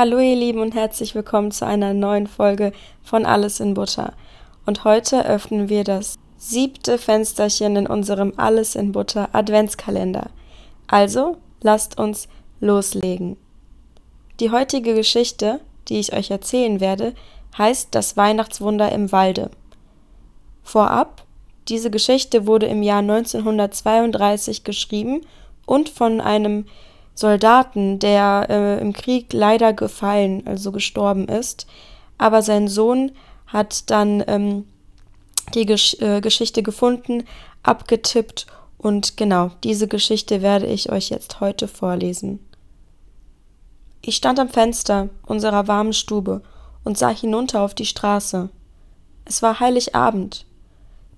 Hallo ihr Lieben und herzlich willkommen zu einer neuen Folge von Alles in Butter. Und heute öffnen wir das siebte Fensterchen in unserem Alles in Butter Adventskalender. Also lasst uns loslegen. Die heutige Geschichte, die ich euch erzählen werde, heißt Das Weihnachtswunder im Walde. Vorab, diese Geschichte wurde im Jahr 1932 geschrieben und von einem Soldaten, der äh, im Krieg leider gefallen, also gestorben ist. Aber sein Sohn hat dann ähm, die Gesch äh, Geschichte gefunden, abgetippt und genau diese Geschichte werde ich euch jetzt heute vorlesen. Ich stand am Fenster unserer warmen Stube und sah hinunter auf die Straße. Es war Heiligabend.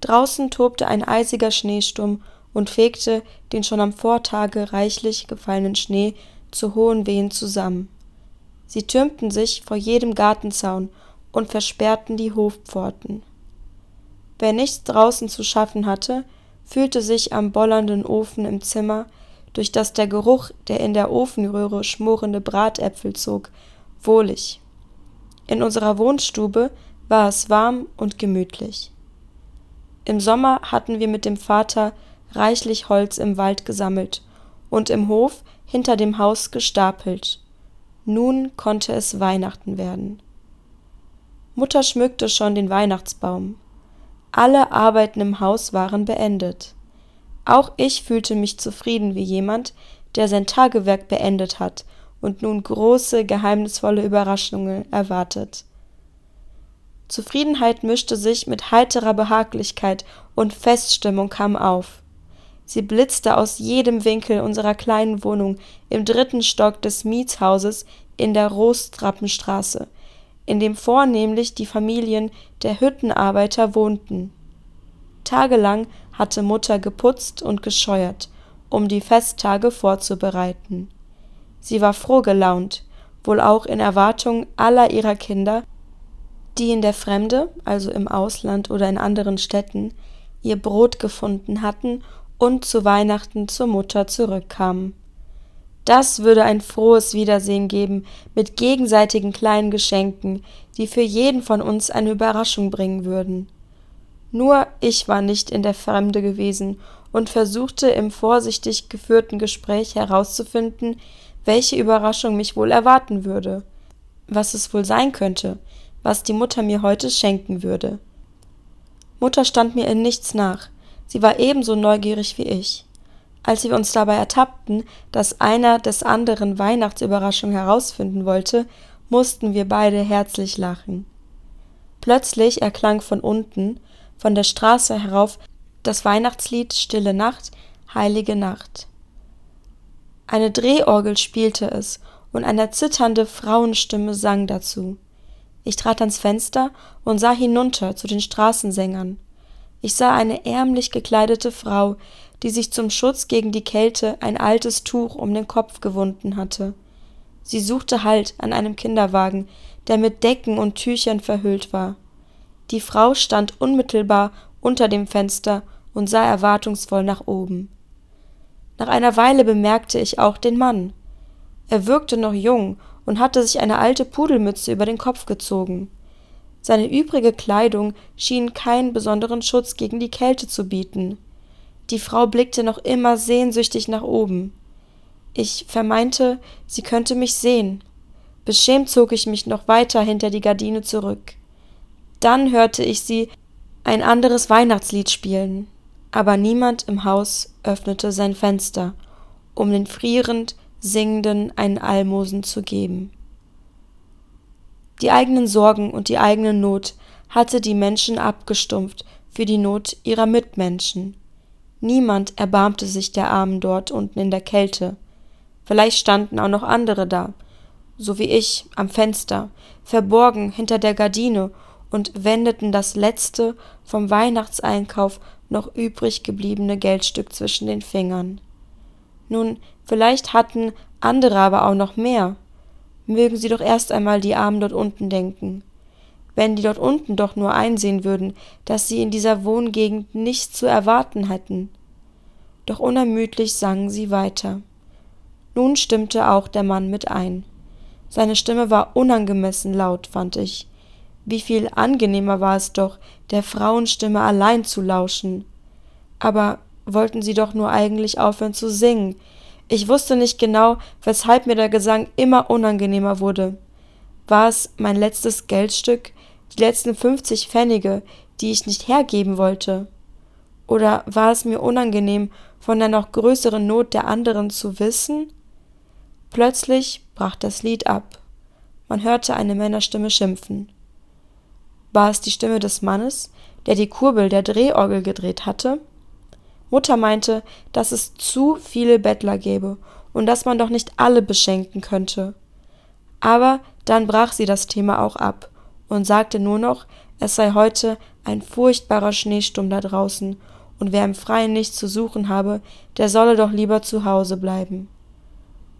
Draußen tobte ein eisiger Schneesturm und fegte den schon am Vortage reichlich gefallenen Schnee zu hohen Wehen zusammen. Sie türmten sich vor jedem Gartenzaun und versperrten die Hofpforten. Wer nichts draußen zu schaffen hatte, fühlte sich am bollernden Ofen im Zimmer, durch das der Geruch der in der Ofenröhre schmorende Bratäpfel zog, wohlig. In unserer Wohnstube war es warm und gemütlich. Im Sommer hatten wir mit dem Vater reichlich Holz im Wald gesammelt und im Hof hinter dem Haus gestapelt. Nun konnte es Weihnachten werden. Mutter schmückte schon den Weihnachtsbaum. Alle Arbeiten im Haus waren beendet. Auch ich fühlte mich zufrieden wie jemand, der sein Tagewerk beendet hat und nun große, geheimnisvolle Überraschungen erwartet. Zufriedenheit mischte sich mit heiterer Behaglichkeit und Feststimmung kam auf. Sie blitzte aus jedem Winkel unserer kleinen Wohnung im dritten Stock des Mietshauses in der Rostrappenstraße, in dem vornehmlich die Familien der Hüttenarbeiter wohnten. Tagelang hatte Mutter geputzt und gescheuert, um die Festtage vorzubereiten. Sie war froh gelaunt, wohl auch in Erwartung aller ihrer Kinder, die in der Fremde, also im Ausland oder in anderen Städten, ihr Brot gefunden hatten und zu Weihnachten zur Mutter zurückkamen. Das würde ein frohes Wiedersehen geben mit gegenseitigen kleinen Geschenken, die für jeden von uns eine Überraschung bringen würden. Nur ich war nicht in der Fremde gewesen und versuchte im vorsichtig geführten Gespräch herauszufinden, welche Überraschung mich wohl erwarten würde, was es wohl sein könnte, was die Mutter mir heute schenken würde. Mutter stand mir in nichts nach, Sie war ebenso neugierig wie ich. Als wir uns dabei ertappten, dass einer des anderen Weihnachtsüberraschung herausfinden wollte, mussten wir beide herzlich lachen. Plötzlich erklang von unten, von der Straße herauf, das Weihnachtslied Stille Nacht, Heilige Nacht. Eine Drehorgel spielte es, und eine zitternde Frauenstimme sang dazu. Ich trat ans Fenster und sah hinunter zu den Straßensängern. Ich sah eine ärmlich gekleidete Frau, die sich zum Schutz gegen die Kälte ein altes Tuch um den Kopf gewunden hatte. Sie suchte Halt an einem Kinderwagen, der mit Decken und Tüchern verhüllt war. Die Frau stand unmittelbar unter dem Fenster und sah erwartungsvoll nach oben. Nach einer Weile bemerkte ich auch den Mann. Er wirkte noch jung und hatte sich eine alte Pudelmütze über den Kopf gezogen. Seine übrige Kleidung schien keinen besonderen Schutz gegen die Kälte zu bieten. Die Frau blickte noch immer sehnsüchtig nach oben. Ich vermeinte, sie könnte mich sehen. Beschämt zog ich mich noch weiter hinter die Gardine zurück. Dann hörte ich sie ein anderes Weihnachtslied spielen, aber niemand im Haus öffnete sein Fenster, um den frierend Singenden einen Almosen zu geben. Die eigenen Sorgen und die eigene Not hatte die Menschen abgestumpft für die Not ihrer Mitmenschen. Niemand erbarmte sich der Armen dort unten in der Kälte. Vielleicht standen auch noch andere da, so wie ich, am Fenster, verborgen hinter der Gardine und wendeten das letzte vom Weihnachtseinkauf noch übrig gebliebene Geldstück zwischen den Fingern. Nun, vielleicht hatten andere aber auch noch mehr mögen sie doch erst einmal die Armen dort unten denken. Wenn die dort unten doch nur einsehen würden, dass sie in dieser Wohngegend nichts zu erwarten hätten. Doch unermüdlich sangen sie weiter. Nun stimmte auch der Mann mit ein. Seine Stimme war unangemessen laut, fand ich. Wie viel angenehmer war es doch, der Frauenstimme allein zu lauschen. Aber wollten sie doch nur eigentlich aufhören zu singen. Ich wusste nicht genau, weshalb mir der Gesang immer unangenehmer wurde. War es mein letztes Geldstück, die letzten fünfzig Pfennige, die ich nicht hergeben wollte? Oder war es mir unangenehm, von der noch größeren Not der anderen zu wissen? Plötzlich brach das Lied ab. Man hörte eine Männerstimme schimpfen. War es die Stimme des Mannes, der die Kurbel der Drehorgel gedreht hatte? Mutter meinte, dass es zu viele Bettler gäbe und dass man doch nicht alle beschenken könnte. Aber dann brach sie das Thema auch ab und sagte nur noch, es sei heute ein furchtbarer Schneesturm da draußen, und wer im Freien nichts zu suchen habe, der solle doch lieber zu Hause bleiben.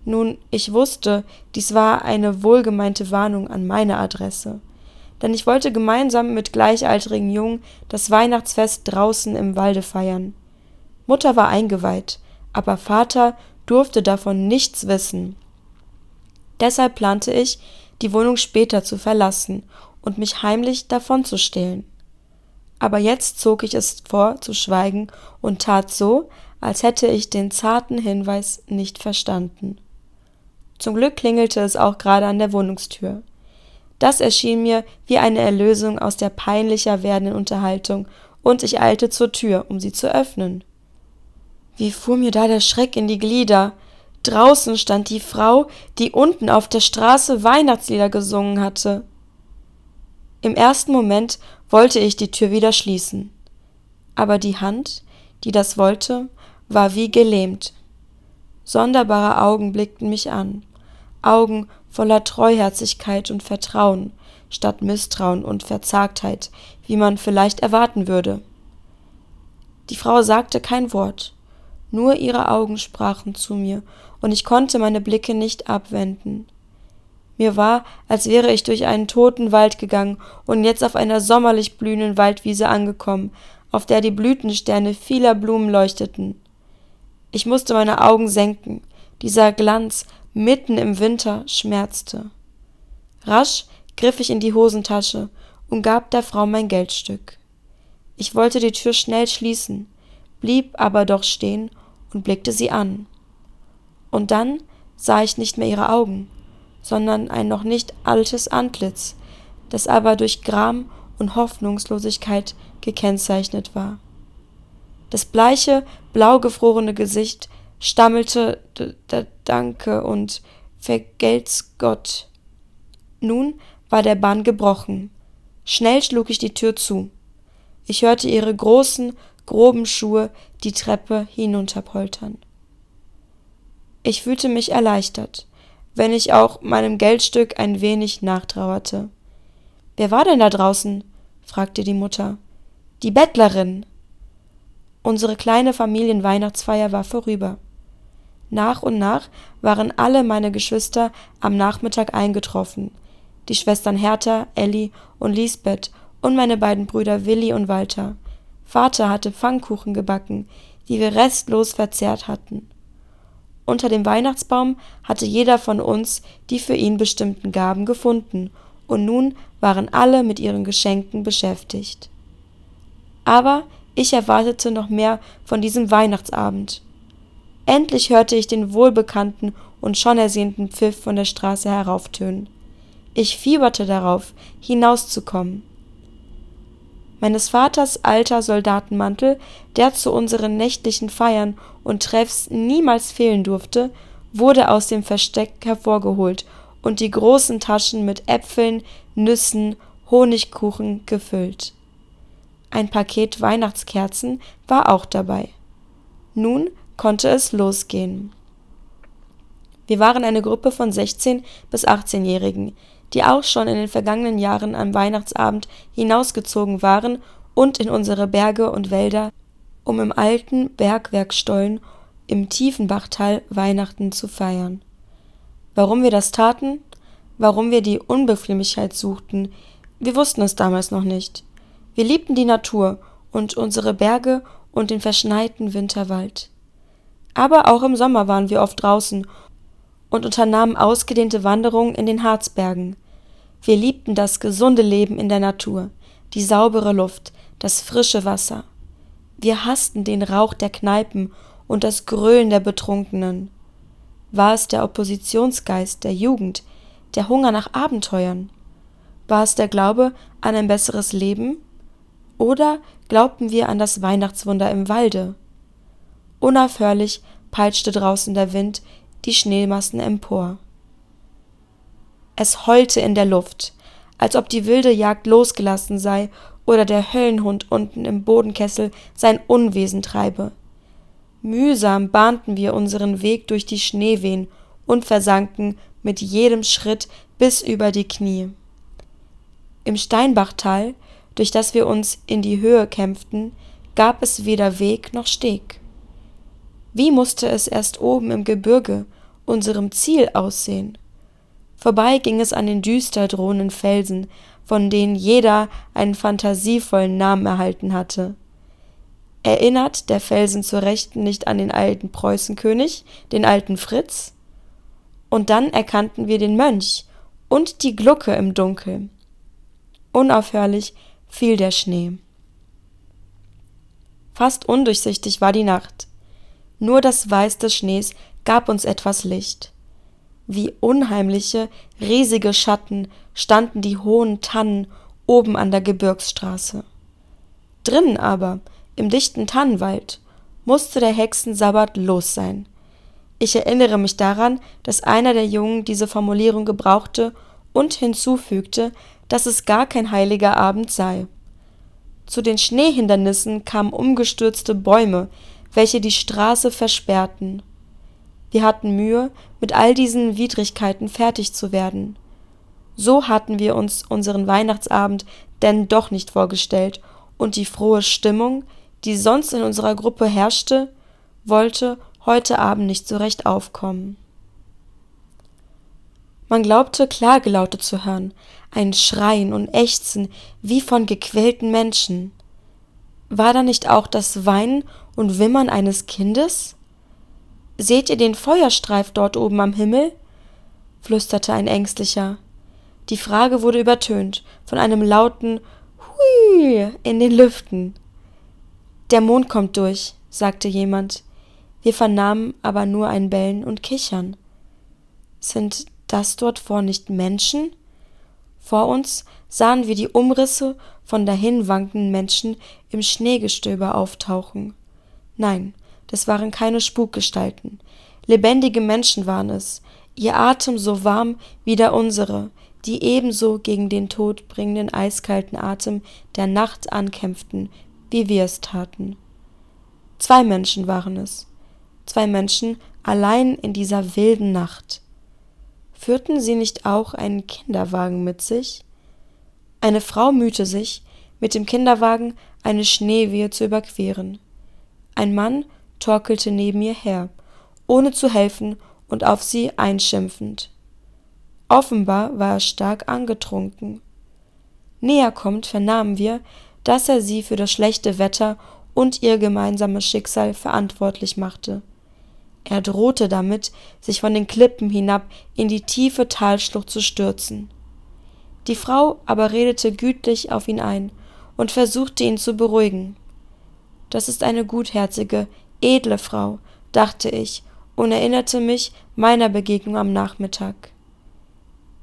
Nun, ich wusste, dies war eine wohlgemeinte Warnung an meine Adresse, denn ich wollte gemeinsam mit gleichaltrigen Jungen das Weihnachtsfest draußen im Walde feiern. Mutter war eingeweiht, aber Vater durfte davon nichts wissen. Deshalb plante ich, die Wohnung später zu verlassen und mich heimlich davonzustehlen. Aber jetzt zog ich es vor, zu schweigen und tat so, als hätte ich den zarten Hinweis nicht verstanden. Zum Glück klingelte es auch gerade an der Wohnungstür. Das erschien mir wie eine Erlösung aus der peinlicher werdenden Unterhaltung, und ich eilte zur Tür, um sie zu öffnen. Wie fuhr mir da der Schreck in die Glieder. Draußen stand die Frau, die unten auf der Straße Weihnachtslieder gesungen hatte. Im ersten Moment wollte ich die Tür wieder schließen, aber die Hand, die das wollte, war wie gelähmt. Sonderbare Augen blickten mich an. Augen voller Treuherzigkeit und Vertrauen statt Misstrauen und Verzagtheit, wie man vielleicht erwarten würde. Die Frau sagte kein Wort, nur ihre Augen sprachen zu mir, und ich konnte meine Blicke nicht abwenden. Mir war, als wäre ich durch einen toten Wald gegangen und jetzt auf einer sommerlich blühenden Waldwiese angekommen, auf der die Blütensterne vieler Blumen leuchteten. Ich musste meine Augen senken, dieser Glanz mitten im Winter schmerzte. Rasch griff ich in die Hosentasche und gab der Frau mein Geldstück. Ich wollte die Tür schnell schließen, blieb aber doch stehen und blickte sie an. Und dann sah ich nicht mehr ihre Augen, sondern ein noch nicht altes Antlitz, das aber durch Gram und Hoffnungslosigkeit gekennzeichnet war. Das bleiche, blau gefrorene Gesicht stammelte Danke und Vergelt's Gott. Nun war der Bann gebrochen. Schnell schlug ich die Tür zu. Ich hörte ihre großen, groben Schuhe die Treppe hinunterpoltern. Ich fühlte mich erleichtert, wenn ich auch meinem Geldstück ein wenig nachtrauerte. Wer war denn da draußen? fragte die Mutter. Die Bettlerin. Unsere kleine Familienweihnachtsfeier war vorüber. Nach und nach waren alle meine Geschwister am Nachmittag eingetroffen. Die Schwestern Hertha, Elli und Lisbeth und meine beiden Brüder Willi und Walter. Vater hatte Pfannkuchen gebacken, die wir restlos verzehrt hatten. Unter dem Weihnachtsbaum hatte jeder von uns die für ihn bestimmten Gaben gefunden, und nun waren alle mit ihren Geschenken beschäftigt. Aber ich erwartete noch mehr von diesem Weihnachtsabend. Endlich hörte ich den wohlbekannten und schon ersehnten Pfiff von der Straße herauftönen. Ich fieberte darauf, hinauszukommen. Meines Vaters alter Soldatenmantel, der zu unseren nächtlichen Feiern und Treffs niemals fehlen durfte, wurde aus dem Versteck hervorgeholt und die großen Taschen mit Äpfeln, Nüssen, Honigkuchen gefüllt. Ein Paket Weihnachtskerzen war auch dabei. Nun konnte es losgehen. Wir waren eine Gruppe von 16 bis 18-Jährigen, die auch schon in den vergangenen Jahren am Weihnachtsabend hinausgezogen waren und in unsere Berge und Wälder, um im alten Bergwerkstollen im Tiefenbachtal Weihnachten zu feiern. Warum wir das taten? Warum wir die Unbequemlichkeit suchten? Wir wussten es damals noch nicht. Wir liebten die Natur und unsere Berge und den verschneiten Winterwald. Aber auch im Sommer waren wir oft draußen und unternahmen ausgedehnte Wanderungen in den Harzbergen. Wir liebten das gesunde Leben in der Natur, die saubere Luft, das frische Wasser. Wir hassten den Rauch der Kneipen und das Gröhlen der Betrunkenen. War es der Oppositionsgeist der Jugend, der Hunger nach Abenteuern? War es der Glaube an ein besseres Leben? Oder glaubten wir an das Weihnachtswunder im Walde? Unaufhörlich peitschte draußen der Wind die Schneemassen empor. Es heulte in der Luft, als ob die wilde Jagd losgelassen sei oder der Höllenhund unten im Bodenkessel sein Unwesen treibe. Mühsam bahnten wir unseren Weg durch die Schneewehen und versanken mit jedem Schritt bis über die Knie. Im Steinbachtal, durch das wir uns in die Höhe kämpften, gab es weder Weg noch Steg. Wie musste es erst oben im Gebirge, unserem Ziel, aussehen? Vorbei ging es an den düster drohenden Felsen, von denen jeder einen fantasievollen Namen erhalten hatte. Erinnert der Felsen zur Rechten nicht an den alten Preußenkönig, den alten Fritz? Und dann erkannten wir den Mönch und die Glucke im Dunkel. Unaufhörlich fiel der Schnee. Fast undurchsichtig war die Nacht. Nur das Weiß des Schnees gab uns etwas Licht. Wie unheimliche, riesige Schatten standen die hohen Tannen oben an der Gebirgsstraße. Drinnen aber, im dichten Tannenwald, musste der Hexensabbat los sein. Ich erinnere mich daran, dass einer der Jungen diese Formulierung gebrauchte und hinzufügte, dass es gar kein heiliger Abend sei. Zu den Schneehindernissen kamen umgestürzte Bäume, welche die Straße versperrten. Wir hatten Mühe, mit all diesen Widrigkeiten fertig zu werden. So hatten wir uns unseren Weihnachtsabend denn doch nicht vorgestellt, und die frohe Stimmung, die sonst in unserer Gruppe herrschte, wollte heute Abend nicht so recht aufkommen. Man glaubte Klagelaute zu hören, ein Schreien und Ächzen wie von gequälten Menschen. War da nicht auch das Weinen und Wimmern eines Kindes? Seht ihr den Feuerstreif dort oben am Himmel? flüsterte ein Ängstlicher. Die Frage wurde übertönt von einem lauten Hui in den Lüften. Der Mond kommt durch, sagte jemand. Wir vernahmen aber nur ein Bellen und Kichern. Sind das dort vor nicht Menschen? Vor uns sahen wir die Umrisse von dahinwankenden Menschen im Schneegestöber auftauchen. Nein, das waren keine Spukgestalten. Lebendige Menschen waren es, ihr Atem so warm wie der unsere, die ebenso gegen den todbringenden eiskalten Atem der Nacht ankämpften, wie wir es taten. Zwei Menschen waren es, zwei Menschen allein in dieser wilden Nacht. Führten sie nicht auch einen Kinderwagen mit sich? Eine Frau mühte sich, mit dem Kinderwagen eine Schneewehe zu überqueren. Ein Mann torkelte neben ihr her, ohne zu helfen und auf sie einschimpfend. Offenbar war er stark angetrunken. Näher kommt vernahmen wir, dass er sie für das schlechte Wetter und ihr gemeinsames Schicksal verantwortlich machte. Er drohte damit, sich von den Klippen hinab in die tiefe Talschlucht zu stürzen. Die Frau aber redete gütlich auf ihn ein und versuchte ihn zu beruhigen. Das ist eine gutherzige, edle Frau, dachte ich und erinnerte mich meiner Begegnung am Nachmittag.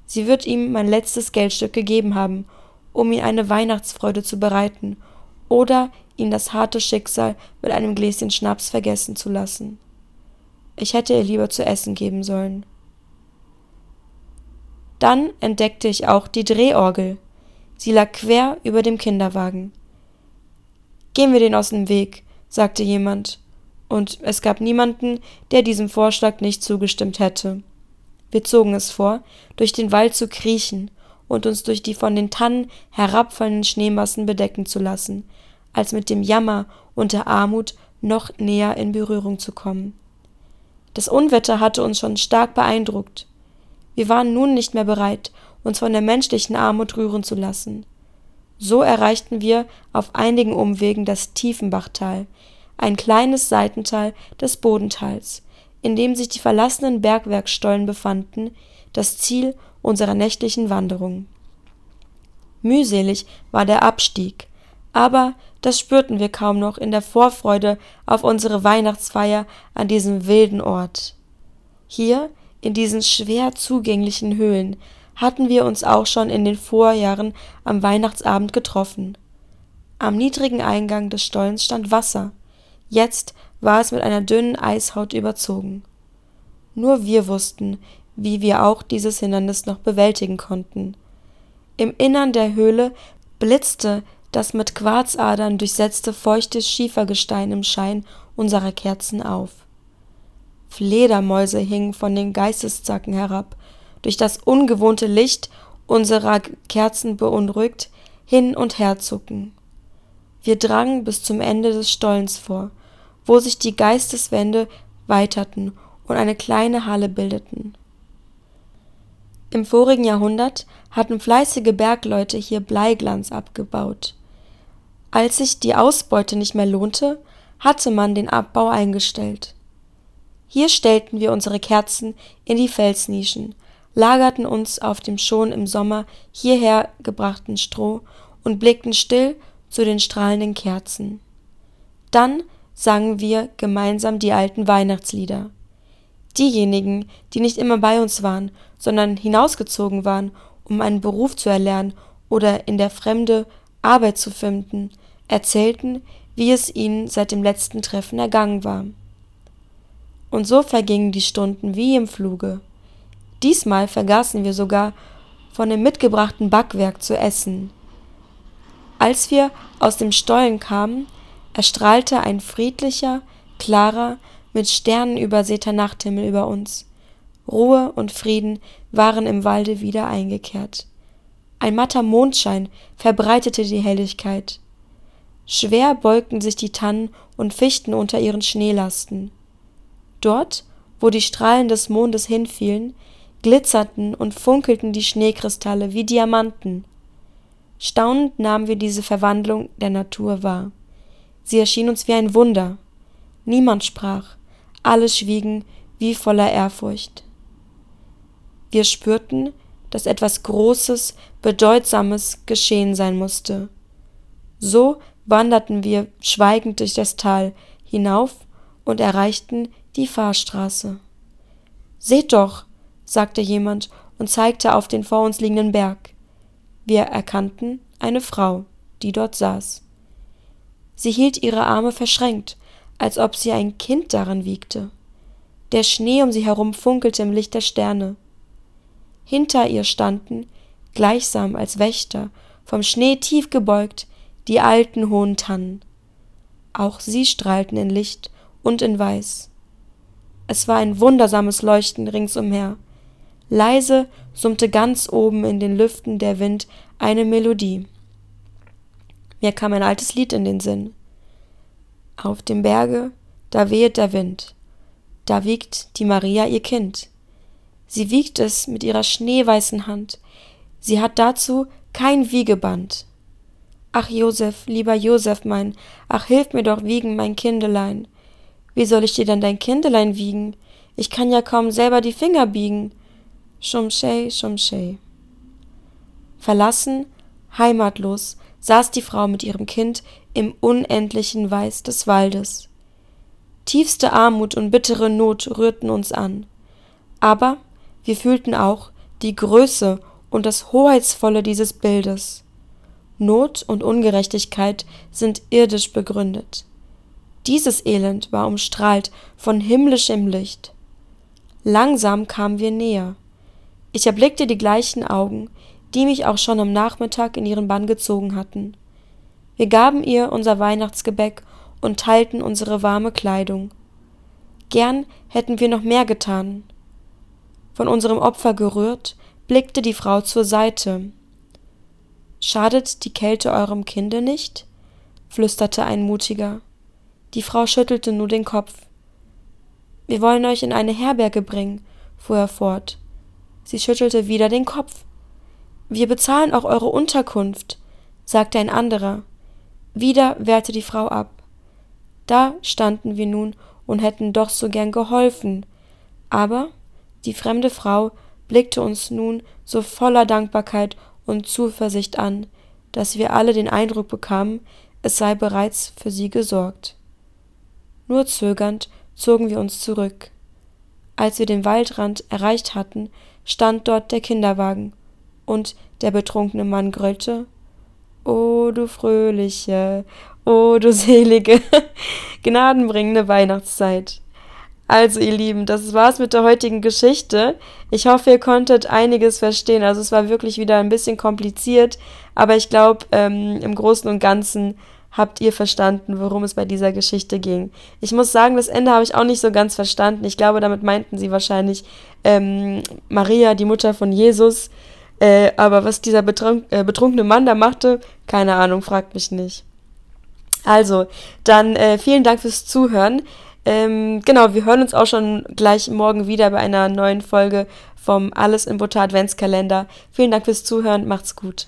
Sie wird ihm mein letztes Geldstück gegeben haben, um ihm eine Weihnachtsfreude zu bereiten oder ihn das harte Schicksal mit einem Gläschen Schnaps vergessen zu lassen. Ich hätte ihr lieber zu essen geben sollen. Dann entdeckte ich auch die Drehorgel. Sie lag quer über dem Kinderwagen. Gehen wir den aus dem Weg, sagte jemand, und es gab niemanden, der diesem Vorschlag nicht zugestimmt hätte. Wir zogen es vor, durch den Wald zu kriechen und uns durch die von den Tannen herabfallenden Schneemassen bedecken zu lassen, als mit dem Jammer und der Armut noch näher in Berührung zu kommen. Das Unwetter hatte uns schon stark beeindruckt. Wir waren nun nicht mehr bereit, uns von der menschlichen Armut rühren zu lassen. So erreichten wir auf einigen Umwegen das Tiefenbachtal, ein kleines Seitental des Bodentals, in dem sich die verlassenen Bergwerkstollen befanden, das Ziel unserer nächtlichen Wanderung. Mühselig war der Abstieg, aber das spürten wir kaum noch in der Vorfreude auf unsere Weihnachtsfeier an diesem wilden Ort. Hier, in diesen schwer zugänglichen Höhlen, hatten wir uns auch schon in den Vorjahren am Weihnachtsabend getroffen. Am niedrigen Eingang des Stollens stand Wasser, jetzt war es mit einer dünnen Eishaut überzogen. Nur wir wussten, wie wir auch dieses Hindernis noch bewältigen konnten. Im Innern der Höhle blitzte das mit Quarzadern durchsetzte feuchte Schiefergestein im Schein unserer Kerzen auf. Fledermäuse hingen von den Geisteszacken herab, durch das ungewohnte Licht unserer Kerzen beunruhigt, hin und her zucken. Wir drangen bis zum Ende des Stollens vor, wo sich die Geisteswände weiterten und eine kleine Halle bildeten. Im vorigen Jahrhundert hatten fleißige Bergleute hier Bleiglanz abgebaut. Als sich die Ausbeute nicht mehr lohnte, hatte man den Abbau eingestellt. Hier stellten wir unsere Kerzen in die Felsnischen, lagerten uns auf dem schon im Sommer hierher gebrachten Stroh und blickten still zu den strahlenden Kerzen. Dann sangen wir gemeinsam die alten Weihnachtslieder. Diejenigen, die nicht immer bei uns waren, sondern hinausgezogen waren, um einen Beruf zu erlernen oder in der Fremde Arbeit zu finden, erzählten, wie es ihnen seit dem letzten Treffen ergangen war. Und so vergingen die Stunden wie im Fluge. Diesmal vergaßen wir sogar, von dem mitgebrachten Backwerk zu essen. Als wir aus dem Stollen kamen, erstrahlte ein friedlicher, klarer, mit Sternen übersäter Nachthimmel über uns. Ruhe und Frieden waren im Walde wieder eingekehrt. Ein matter Mondschein verbreitete die Helligkeit. Schwer beugten sich die Tannen und Fichten unter ihren Schneelasten. Dort, wo die Strahlen des Mondes hinfielen, glitzerten und funkelten die Schneekristalle wie Diamanten. Staunend nahmen wir diese Verwandlung der Natur wahr. Sie erschien uns wie ein Wunder. Niemand sprach, alle schwiegen wie voller Ehrfurcht. Wir spürten, dass etwas Großes, Bedeutsames geschehen sein musste. So wanderten wir schweigend durch das Tal hinauf und erreichten die Fahrstraße. Seht doch, sagte jemand und zeigte auf den vor uns liegenden Berg. Wir erkannten eine Frau, die dort saß. Sie hielt ihre Arme verschränkt, als ob sie ein Kind darin wiegte. Der Schnee um sie herum funkelte im Licht der Sterne. Hinter ihr standen, gleichsam als Wächter, vom Schnee tief gebeugt, die alten hohen Tannen. Auch sie strahlten in Licht und in Weiß. Es war ein wundersames Leuchten ringsumher. Leise summte ganz oben in den Lüften der Wind eine Melodie. Mir kam ein altes Lied in den Sinn. Auf dem Berge, da wehet der Wind, da wiegt die Maria ihr Kind. Sie wiegt es mit ihrer schneeweißen Hand, sie hat dazu kein Wiegeband. Ach Josef, lieber Josef mein, ach hilf mir doch wiegen mein Kindelein. Wie soll ich dir denn dein Kindelein wiegen? Ich kann ja kaum selber die Finger biegen. Schumschei, Schumschei. Verlassen, heimatlos, saß die Frau mit ihrem Kind im unendlichen Weiß des Waldes. Tiefste Armut und bittere Not rührten uns an. Aber wir fühlten auch die Größe und das Hoheitsvolle dieses Bildes. Not und Ungerechtigkeit sind irdisch begründet. Dieses Elend war umstrahlt von himmlischem Licht. Langsam kamen wir näher. Ich erblickte die gleichen Augen, die mich auch schon am Nachmittag in ihren Bann gezogen hatten. Wir gaben ihr unser Weihnachtsgebäck und teilten unsere warme Kleidung. Gern hätten wir noch mehr getan. Von unserem Opfer gerührt, blickte die Frau zur Seite. Schadet die Kälte eurem Kinde nicht? flüsterte ein Mutiger. Die Frau schüttelte nur den Kopf. Wir wollen euch in eine Herberge bringen, fuhr er fort. Sie schüttelte wieder den Kopf. Wir bezahlen auch eure Unterkunft, sagte ein anderer. Wieder wehrte die Frau ab. Da standen wir nun und hätten doch so gern geholfen. Aber die fremde Frau blickte uns nun so voller Dankbarkeit und Zuversicht an, dass wir alle den Eindruck bekamen, es sei bereits für sie gesorgt. Nur zögernd zogen wir uns zurück. Als wir den Waldrand erreicht hatten, stand dort der Kinderwagen, und der betrunkene Mann gröllte O du fröhliche, o du selige, gnadenbringende Weihnachtszeit. Also, ihr Lieben, das war's mit der heutigen Geschichte. Ich hoffe, ihr konntet einiges verstehen. Also, es war wirklich wieder ein bisschen kompliziert, aber ich glaube, ähm, im Großen und Ganzen habt ihr verstanden, worum es bei dieser Geschichte ging. Ich muss sagen, das Ende habe ich auch nicht so ganz verstanden. Ich glaube, damit meinten sie wahrscheinlich ähm, Maria, die Mutter von Jesus. Äh, aber was dieser betrunk äh, betrunkene Mann da machte, keine Ahnung, fragt mich nicht. Also, dann äh, vielen Dank fürs Zuhören. Ähm, genau, wir hören uns auch schon gleich morgen wieder bei einer neuen Folge vom Alles im Butter Adventskalender. Vielen Dank fürs Zuhören, macht's gut.